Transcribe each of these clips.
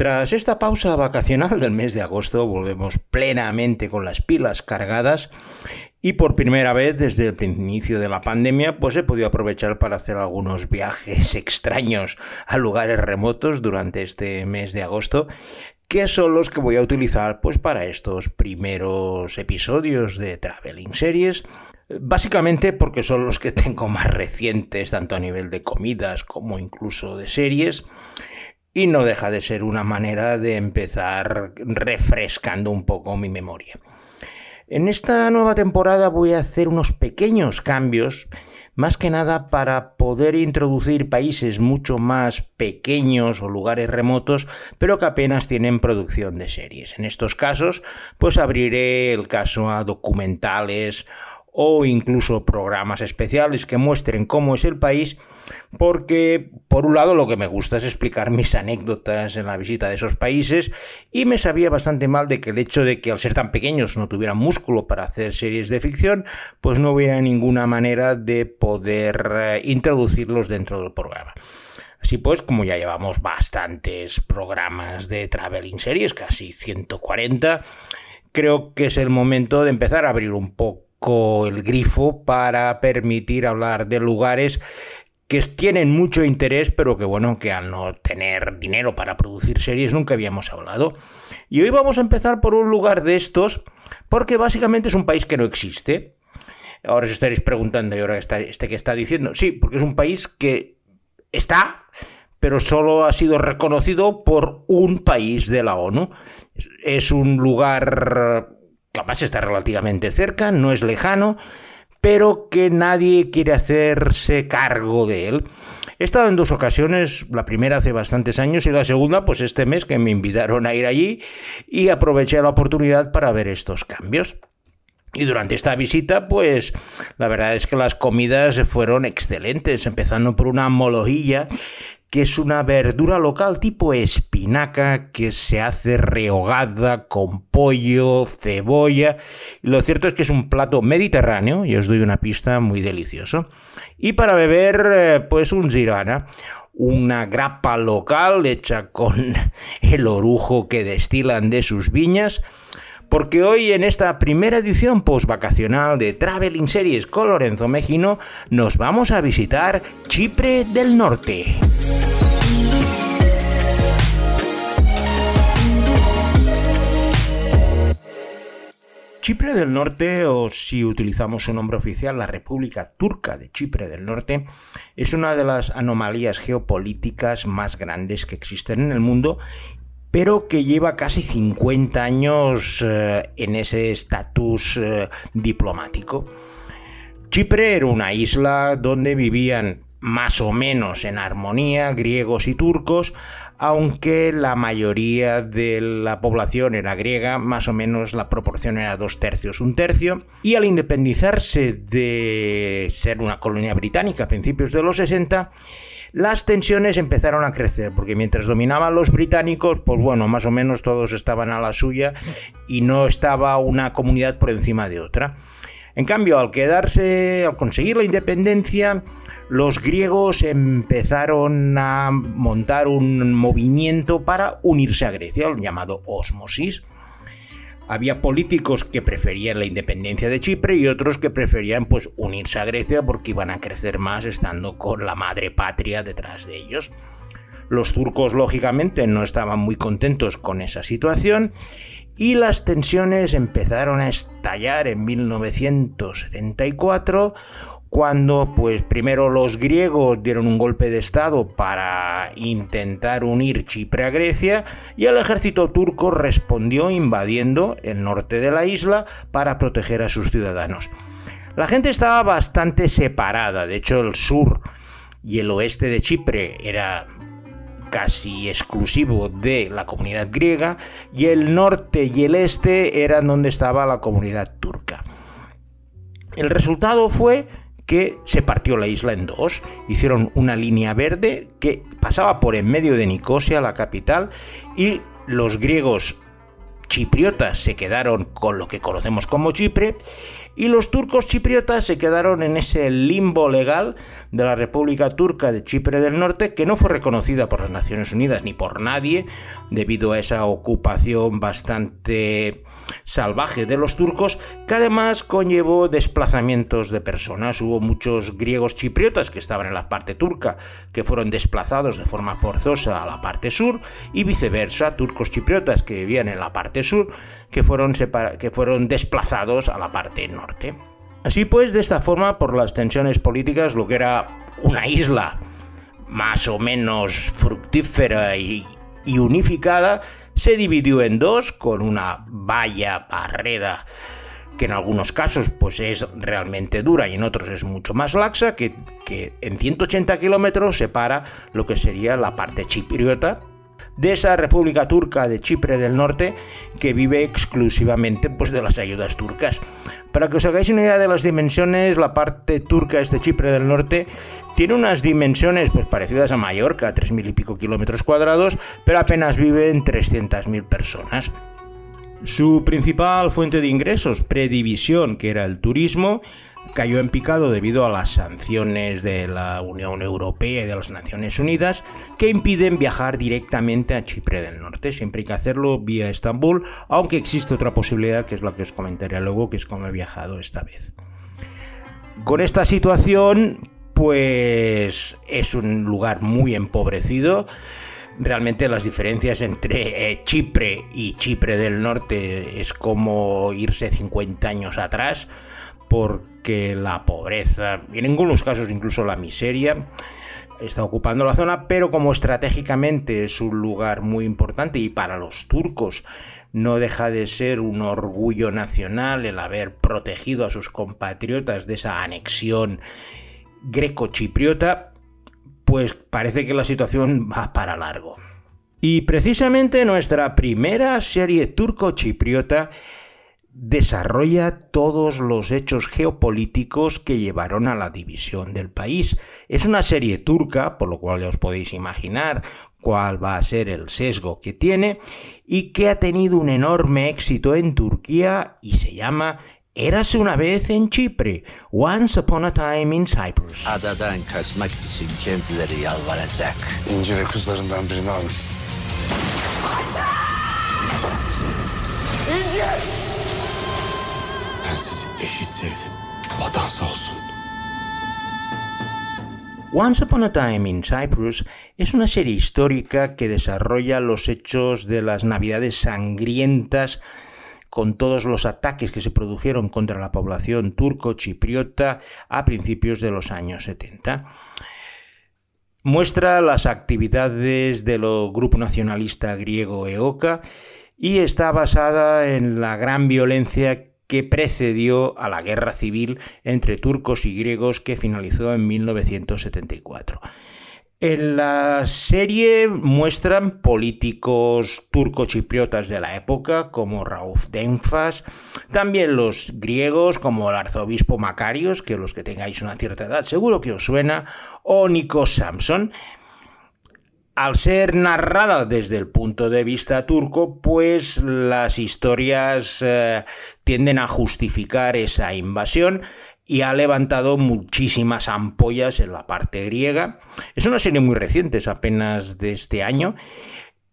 Tras esta pausa vacacional del mes de agosto volvemos plenamente con las pilas cargadas y por primera vez desde el inicio de la pandemia pues he podido aprovechar para hacer algunos viajes extraños a lugares remotos durante este mes de agosto que son los que voy a utilizar pues para estos primeros episodios de Traveling Series Básicamente porque son los que tengo más recientes, tanto a nivel de comidas como incluso de series, y no deja de ser una manera de empezar refrescando un poco mi memoria. En esta nueva temporada voy a hacer unos pequeños cambios, más que nada para poder introducir países mucho más pequeños o lugares remotos, pero que apenas tienen producción de series. En estos casos, pues abriré el caso a documentales o incluso programas especiales que muestren cómo es el país, porque por un lado lo que me gusta es explicar mis anécdotas en la visita de esos países y me sabía bastante mal de que el hecho de que al ser tan pequeños no tuvieran músculo para hacer series de ficción, pues no hubiera ninguna manera de poder eh, introducirlos dentro del programa. Así pues, como ya llevamos bastantes programas de traveling series, casi 140, creo que es el momento de empezar a abrir un poco el grifo para permitir hablar de lugares que tienen mucho interés, pero que bueno, que al no tener dinero para producir series nunca habíamos hablado. Y hoy vamos a empezar por un lugar de estos, porque básicamente es un país que no existe. Ahora os estaréis preguntando, ¿y ahora está, este que está diciendo? Sí, porque es un país que está, pero solo ha sido reconocido por un país de la ONU. Es un lugar capaz está relativamente cerca, no es lejano, pero que nadie quiere hacerse cargo de él. He estado en dos ocasiones, la primera hace bastantes años y la segunda pues este mes que me invitaron a ir allí y aproveché la oportunidad para ver estos cambios. Y durante esta visita, pues la verdad es que las comidas fueron excelentes, empezando por una molohilla que es una verdura local tipo espinaca que se hace rehogada con pollo, cebolla. Lo cierto es que es un plato mediterráneo y os doy una pista muy delicioso. Y para beber, eh, pues un zirana una grapa local hecha con el orujo que destilan de sus viñas porque hoy en esta primera edición post-vacacional de Traveling Series con Lorenzo Mejino nos vamos a visitar Chipre del Norte. Chipre del Norte, o si utilizamos su nombre oficial, la República Turca de Chipre del Norte, es una de las anomalías geopolíticas más grandes que existen en el mundo pero que lleva casi 50 años eh, en ese estatus eh, diplomático. Chipre era una isla donde vivían más o menos en armonía griegos y turcos, aunque la mayoría de la población era griega, más o menos la proporción era dos tercios, un tercio, y al independizarse de ser una colonia británica a principios de los 60, las tensiones empezaron a crecer, porque mientras dominaban los británicos, pues bueno, más o menos todos estaban a la suya y no estaba una comunidad por encima de otra. En cambio, al quedarse, al conseguir la independencia, los griegos empezaron a montar un movimiento para unirse a Grecia, llamado osmosis había políticos que preferían la independencia de Chipre y otros que preferían pues unirse a Grecia porque iban a crecer más estando con la madre patria detrás de ellos. Los turcos lógicamente no estaban muy contentos con esa situación y las tensiones empezaron a estallar en 1974 cuando pues primero los griegos dieron un golpe de estado para intentar unir Chipre a Grecia y el ejército turco respondió invadiendo el norte de la isla para proteger a sus ciudadanos. La gente estaba bastante separada, de hecho el sur y el oeste de Chipre era casi exclusivo de la comunidad griega y el norte y el este eran donde estaba la comunidad turca. El resultado fue que se partió la isla en dos. Hicieron una línea verde que pasaba por en medio de Nicosia, la capital, y los griegos chipriotas se quedaron con lo que conocemos como Chipre y los turcos chipriotas se quedaron en ese limbo legal de la República Turca de Chipre del Norte que no fue reconocida por las Naciones Unidas ni por nadie debido a esa ocupación bastante salvaje de los turcos, que además conllevó desplazamientos de personas. Hubo muchos griegos chipriotas que estaban en la parte turca, que fueron desplazados de forma forzosa a la parte sur, y viceversa, turcos chipriotas que vivían en la parte sur, que fueron, que fueron desplazados a la parte norte. Así pues, de esta forma, por las tensiones políticas, lo que era una isla más o menos fructífera y unificada, se dividió en dos con una valla barrera que en algunos casos pues es realmente dura y en otros es mucho más laxa, que, que en 180 kilómetros separa lo que sería la parte chipriota de esa República Turca de Chipre del Norte que vive exclusivamente pues, de las ayudas turcas. Para que os hagáis una idea de las dimensiones, la parte turca de este Chipre del Norte tiene unas dimensiones pues, parecidas a Mallorca, 3.000 y pico kilómetros cuadrados, pero apenas viven 300.000 personas. Su principal fuente de ingresos, predivisión, que era el turismo, cayó en picado debido a las sanciones de la Unión Europea y de las Naciones Unidas que impiden viajar directamente a Chipre del Norte. Siempre hay que hacerlo vía Estambul, aunque existe otra posibilidad que es la que os comentaré luego, que es como he viajado esta vez. Con esta situación, pues es un lugar muy empobrecido. Realmente las diferencias entre eh, Chipre y Chipre del Norte es como irse 50 años atrás porque la pobreza, y en algunos casos incluso la miseria, está ocupando la zona, pero como estratégicamente es un lugar muy importante y para los turcos no deja de ser un orgullo nacional el haber protegido a sus compatriotas de esa anexión greco-chipriota, pues parece que la situación va para largo. Y precisamente nuestra primera serie turco-chipriota desarrolla todos los hechos geopolíticos que llevaron a la división del país. Es una serie turca, por lo cual ya os podéis imaginar cuál va a ser el sesgo que tiene y que ha tenido un enorme éxito en Turquía y se llama Érase una vez en Chipre, Once Upon a Time in Cyprus. Once Upon a Time in Cyprus es una serie histórica que desarrolla los hechos de las Navidades sangrientas con todos los ataques que se produjeron contra la población turco-chipriota a principios de los años 70. Muestra las actividades del grupo nacionalista griego EOKA y está basada en la gran violencia que precedió a la guerra civil entre turcos y griegos que finalizó en 1974. En la serie muestran políticos turco-chipriotas de la época, como Rauf Denfas, también los griegos, como el arzobispo Macarios, que los que tengáis una cierta edad seguro que os suena, o Nikos Samson, al ser narrada desde el punto de vista turco, pues las historias eh, tienden a justificar esa invasión y ha levantado muchísimas ampollas en la parte griega. Es una serie muy reciente, es apenas de este año.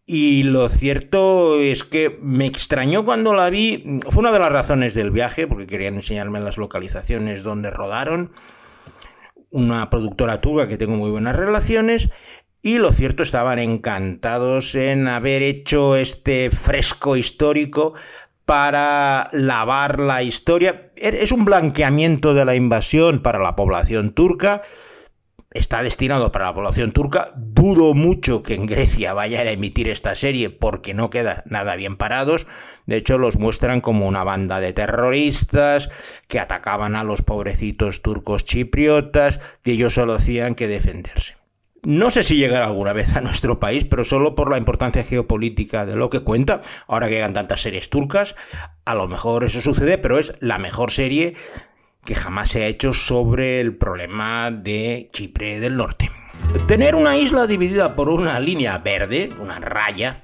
Y lo cierto es que me extrañó cuando la vi. Fue una de las razones del viaje, porque querían enseñarme las localizaciones donde rodaron. Una productora turca que tengo muy buenas relaciones y lo cierto estaban encantados en haber hecho este fresco histórico para lavar la historia. Er, es un blanqueamiento de la invasión para la población turca. Está destinado para la población turca. Dudo mucho que en Grecia vayan a emitir esta serie porque no queda nada bien parados. De hecho, los muestran como una banda de terroristas que atacaban a los pobrecitos turcos chipriotas y ellos solo hacían que defenderse. No sé si llegará alguna vez a nuestro país, pero solo por la importancia geopolítica de lo que cuenta. Ahora que llegan tantas series turcas, a lo mejor eso sucede, pero es la mejor serie que jamás se ha hecho sobre el problema de Chipre del Norte. Tener una isla dividida por una línea verde, una raya,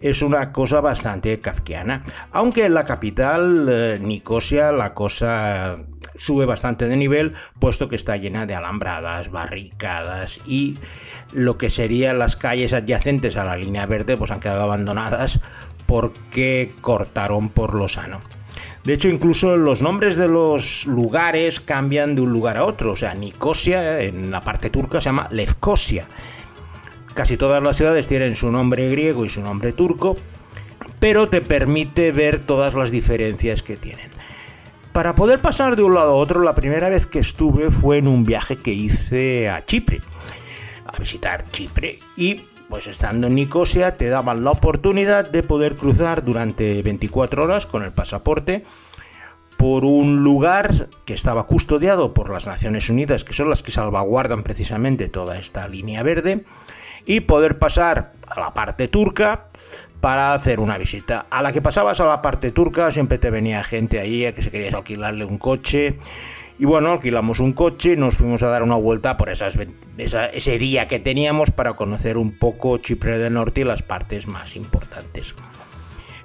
es una cosa bastante kafkiana. Aunque en la capital, eh, Nicosia, la cosa sube bastante de nivel, puesto que está llena de alambradas, barricadas y lo que serían las calles adyacentes a la línea verde, pues han quedado abandonadas porque cortaron por lo sano. De hecho, incluso los nombres de los lugares cambian de un lugar a otro. O sea, Nicosia, en la parte turca, se llama Lefkosia. Casi todas las ciudades tienen su nombre griego y su nombre turco, pero te permite ver todas las diferencias que tienen. Para poder pasar de un lado a otro, la primera vez que estuve fue en un viaje que hice a Chipre, a visitar Chipre, y pues estando en Nicosia te daban la oportunidad de poder cruzar durante 24 horas con el pasaporte por un lugar que estaba custodiado por las Naciones Unidas, que son las que salvaguardan precisamente toda esta línea verde, y poder pasar a la parte turca para hacer una visita. A la que pasabas a la parte turca siempre te venía gente ahí a que se querías alquilarle un coche. Y bueno, alquilamos un coche nos fuimos a dar una vuelta por esas, ese día que teníamos para conocer un poco Chipre del Norte y las partes más importantes.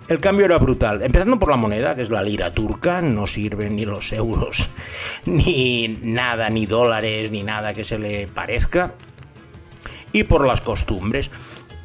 El cambio era brutal, empezando por la moneda, que es la lira turca, no sirven ni los euros, ni nada, ni dólares, ni nada que se le parezca, y por las costumbres.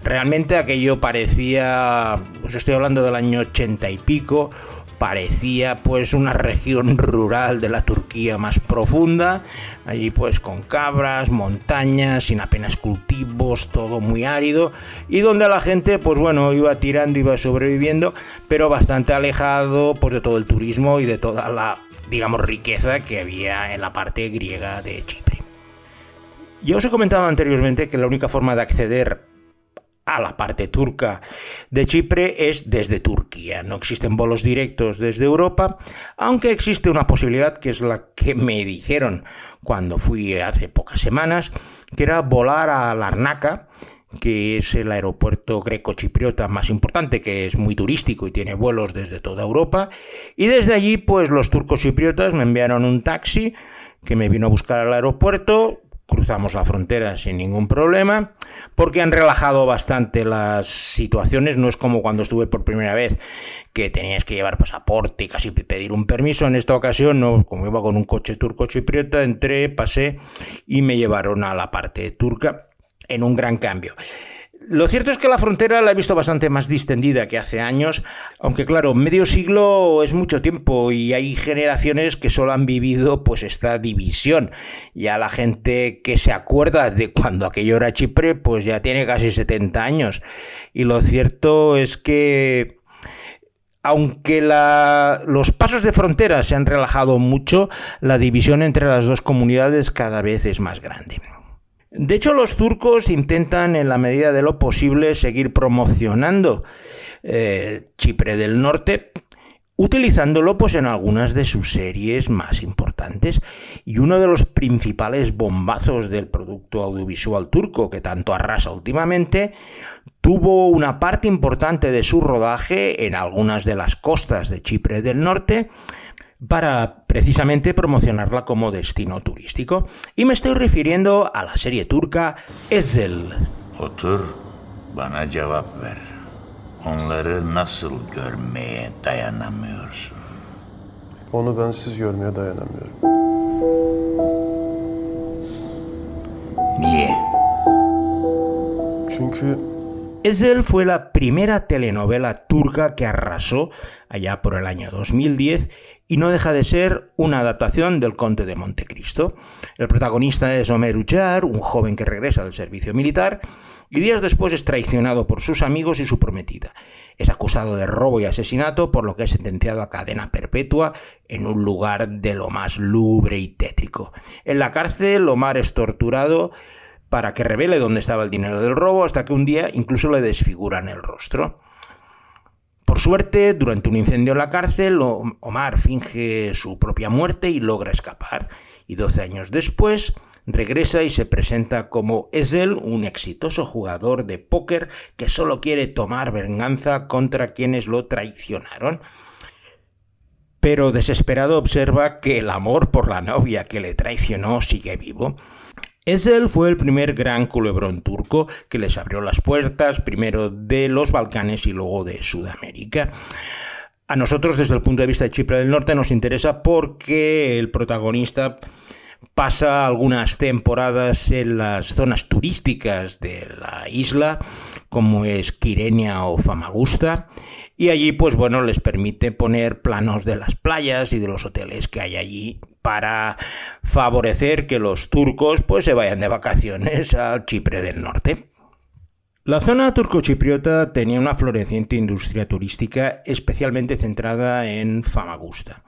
Realmente aquello parecía, pues estoy hablando del año 80 y pico, parecía pues una región rural de la Turquía más profunda, allí pues con cabras, montañas, sin apenas cultivos, todo muy árido y donde la gente pues bueno iba tirando, iba sobreviviendo, pero bastante alejado pues de todo el turismo y de toda la digamos riqueza que había en la parte griega de Chipre. Yo os he comentado anteriormente que la única forma de acceder a la parte turca de Chipre es desde Turquía. No existen vuelos directos desde Europa, aunque existe una posibilidad que es la que me dijeron cuando fui hace pocas semanas, que era volar a Larnaca, que es el aeropuerto greco-chipriota más importante, que es muy turístico y tiene vuelos desde toda Europa. Y desde allí, pues los turcos chipriotas me enviaron un taxi que me vino a buscar al aeropuerto, cruzamos la frontera sin ningún problema, porque han relajado bastante las situaciones, no es como cuando estuve por primera vez que tenías que llevar pasaporte y casi pedir un permiso, en esta ocasión no, como iba con un coche turco chipriota, entré, pasé y me llevaron a la parte turca en un gran cambio. Lo cierto es que la frontera la he visto bastante más distendida que hace años, aunque claro, medio siglo es mucho tiempo y hay generaciones que solo han vivido pues esta división. Ya la gente que se acuerda de cuando aquello era Chipre pues ya tiene casi 70 años. Y lo cierto es que aunque los pasos de frontera se han relajado mucho, la división entre las dos comunidades cada vez es más grande. De hecho, los turcos intentan en la medida de lo posible seguir promocionando eh, Chipre del Norte, utilizándolo pues en algunas de sus series más importantes. Y uno de los principales bombazos del producto audiovisual turco que tanto arrasa últimamente tuvo una parte importante de su rodaje en algunas de las costas de Chipre del Norte para precisamente promocionarla como destino turístico. Y me estoy refiriendo a la serie turca Ezel. Otur, bana cevap ver. Onları nasıl görmeye dayanamıyorsun? Onu bensiz görmeye dayanamıyorum. Niye? Çünkü Ezel fue la primera telenovela turca que arrasó allá por el año 2010 y no deja de ser una adaptación del Conte de Montecristo. El protagonista es Omer Uchar, un joven que regresa del servicio militar y días después es traicionado por sus amigos y su prometida. Es acusado de robo y asesinato, por lo que es sentenciado a cadena perpetua en un lugar de lo más lubre y tétrico. En la cárcel, Omar es torturado para que revele dónde estaba el dinero del robo, hasta que un día incluso le desfiguran el rostro. Por suerte, durante un incendio en la cárcel, Omar finge su propia muerte y logra escapar. Y 12 años después, regresa y se presenta como Esel, un exitoso jugador de póker que solo quiere tomar venganza contra quienes lo traicionaron. Pero desesperado observa que el amor por la novia que le traicionó sigue vivo Ezel fue el primer gran culebrón turco que les abrió las puertas primero de los Balcanes y luego de Sudamérica. A nosotros desde el punto de vista de Chipre del Norte nos interesa porque el protagonista pasa algunas temporadas en las zonas turísticas de la isla, como es Quirenia o Famagusta, y allí pues bueno les permite poner planos de las playas y de los hoteles que hay allí para favorecer que los turcos pues se vayan de vacaciones al Chipre del Norte. La zona turcochipriota tenía una floreciente industria turística especialmente centrada en Famagusta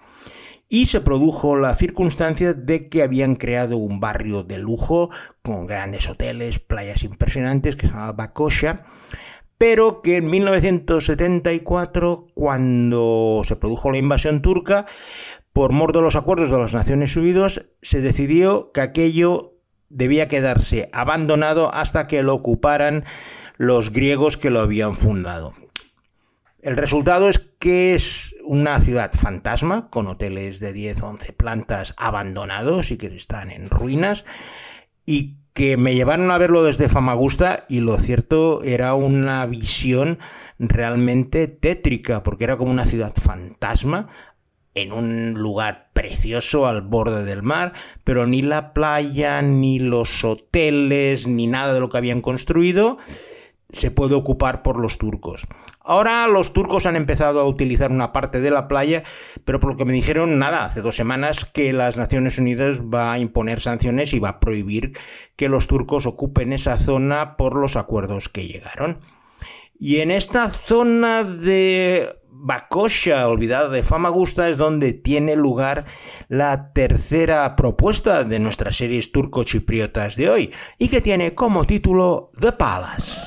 y se produjo la circunstancia de que habían creado un barrio de lujo con grandes hoteles, playas impresionantes que se llamaba Bakosha, pero que en 1974, cuando se produjo la invasión turca, por mor de los acuerdos de las Naciones Unidas, se decidió que aquello debía quedarse abandonado hasta que lo ocuparan los griegos que lo habían fundado. El resultado es que es una ciudad fantasma, con hoteles de 10 o 11 plantas abandonados y que están en ruinas, y que me llevaron a verlo desde Famagusta y lo cierto era una visión realmente tétrica, porque era como una ciudad fantasma en un lugar precioso al borde del mar, pero ni la playa, ni los hoteles, ni nada de lo que habían construido se puede ocupar por los turcos. Ahora los turcos han empezado a utilizar una parte de la playa, pero por lo que me dijeron, nada, hace dos semanas que las Naciones Unidas va a imponer sanciones y va a prohibir que los turcos ocupen esa zona por los acuerdos que llegaron. Y en esta zona de Bakosha, olvidada de Famagusta, es donde tiene lugar la tercera propuesta de nuestras series turco-chipriotas de hoy, y que tiene como título The Palace.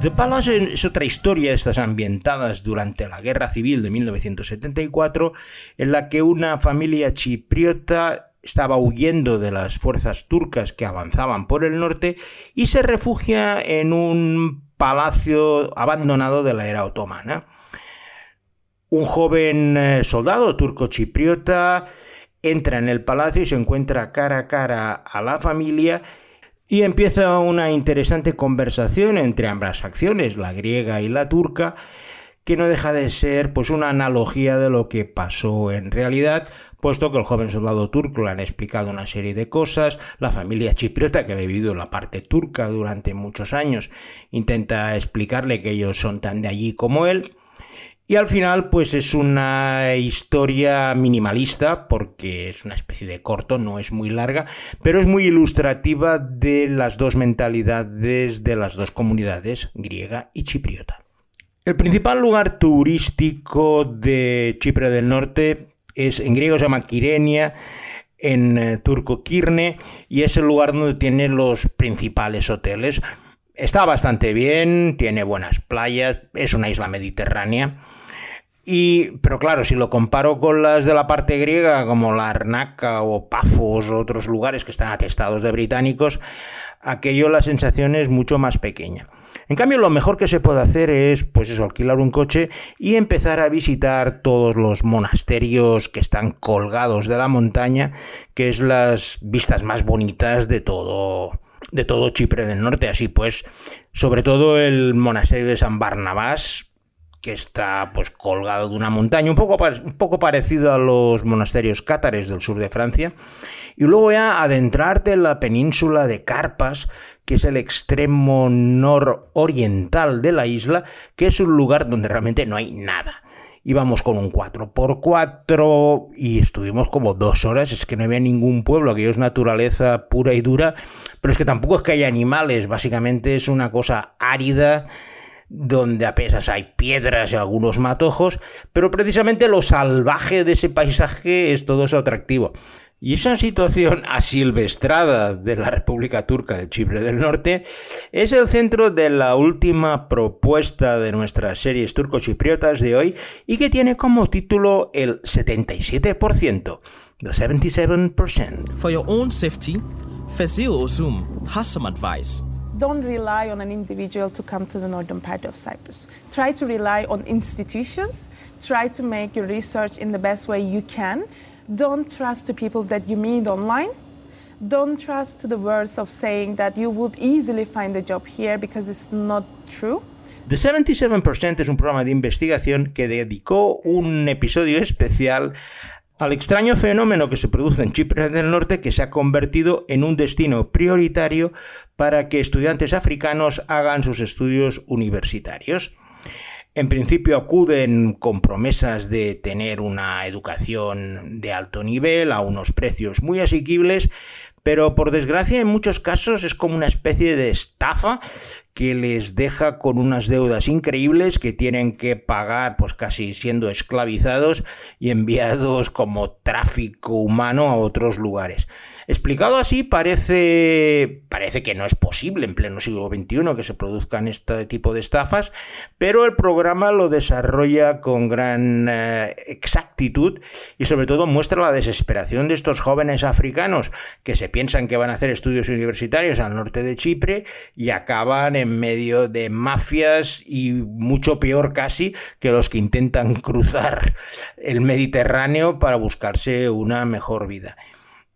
The Palace es otra historia, estas ambientadas durante la Guerra Civil de 1974, en la que una familia chipriota estaba huyendo de las fuerzas turcas que avanzaban por el norte y se refugia en un palacio abandonado de la era otomana. Un joven eh, soldado turco-chipriota entra en el palacio y se encuentra cara a cara a la familia y empieza una interesante conversación entre ambas acciones, la griega y la turca, que no deja de ser pues una analogía de lo que pasó en realidad, puesto que el joven soldado turco le han explicado una serie de cosas, la familia chipriota que ha vivido la parte turca durante muchos años intenta explicarle que ellos son tan de allí como él, y al final, pues es una historia minimalista, porque es una especie de corto, no es muy larga, pero es muy ilustrativa de las dos mentalidades de las dos comunidades, griega y chipriota. El principal lugar turístico de Chipre del Norte es en griego se llama Quirenia, en eh, turco Kirne, y es el lugar donde tiene los principales hoteles. Está bastante bien, tiene buenas playas, es una isla mediterránea y, pero claro, si lo comparo con las de la parte griega, como la Arnaca o Pafos o otros lugares que están atestados de británicos, aquello la sensación es mucho más pequeña. En cambio, lo mejor que se puede hacer es, pues alquilar un coche y empezar a visitar todos los monasterios que están colgados de la montaña, que es las vistas más bonitas de todo, de todo Chipre del Norte. Así pues, sobre todo el monasterio de San Barnabás, que está pues colgado de una montaña, un poco, un poco parecido a los monasterios cátares del sur de Francia, y luego ya adentrarte en la península de Carpas, que es el extremo nororiental de la isla, que es un lugar donde realmente no hay nada. Íbamos con un 4x4 y estuvimos como dos horas, es que no había ningún pueblo, aquello es naturaleza pura y dura, pero es que tampoco es que haya animales, básicamente es una cosa árida, donde apenas hay piedras y algunos matojos, pero precisamente lo salvaje de ese paisaje es todo eso atractivo. Y esa situación asilvestrada de la República Turca de Chipre del Norte es el centro de la última propuesta de nuestras series turco-chipriotas de hoy y que tiene como título el 77%, the 77%. For your own safety, Fazil Ozum has some advice. Don't rely on an individual to come to the northern part of Cyprus. Try to rely on institutions. Try to make your research in the best way you can. Don't trust the people that you meet online. Don't trust to the words of saying that you would easily find a job here because it's not true. The 77% es un programa de investigación que dedicó un episodio especial al extraño fenómeno que se produce en Chipre del Norte que se ha convertido en un destino prioritario para que estudiantes africanos hagan sus estudios universitarios. En principio acuden con promesas de tener una educación de alto nivel a unos precios muy asequibles, pero por desgracia en muchos casos es como una especie de estafa que les deja con unas deudas increíbles que tienen que pagar pues casi siendo esclavizados y enviados como tráfico humano a otros lugares. Explicado así, parece, parece que no es posible en pleno siglo XXI que se produzcan este tipo de estafas, pero el programa lo desarrolla con gran eh, exactitud y sobre todo muestra la desesperación de estos jóvenes africanos que se piensan que van a hacer estudios universitarios al norte de Chipre y acaban en medio de mafias y mucho peor casi que los que intentan cruzar el Mediterráneo para buscarse una mejor vida.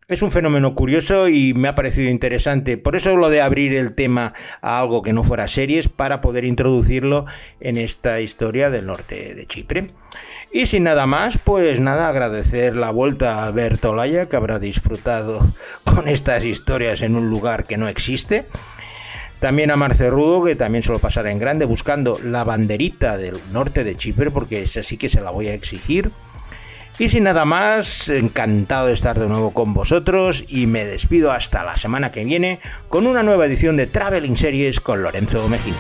Es un fenómeno curioso y me ha parecido interesante. Por eso lo de abrir el tema a algo que no fuera series para poder introducirlo en esta historia del norte de Chipre. Y sin nada más, pues nada, agradecer la vuelta a Alberto Olaya, que habrá disfrutado con estas historias en un lugar que no existe. También a Marce Rudo, que también se lo pasará en grande, buscando la banderita del norte de Chipre, porque esa sí que se la voy a exigir. Y sin nada más, encantado de estar de nuevo con vosotros y me despido hasta la semana que viene con una nueva edición de Traveling Series con Lorenzo Mejía.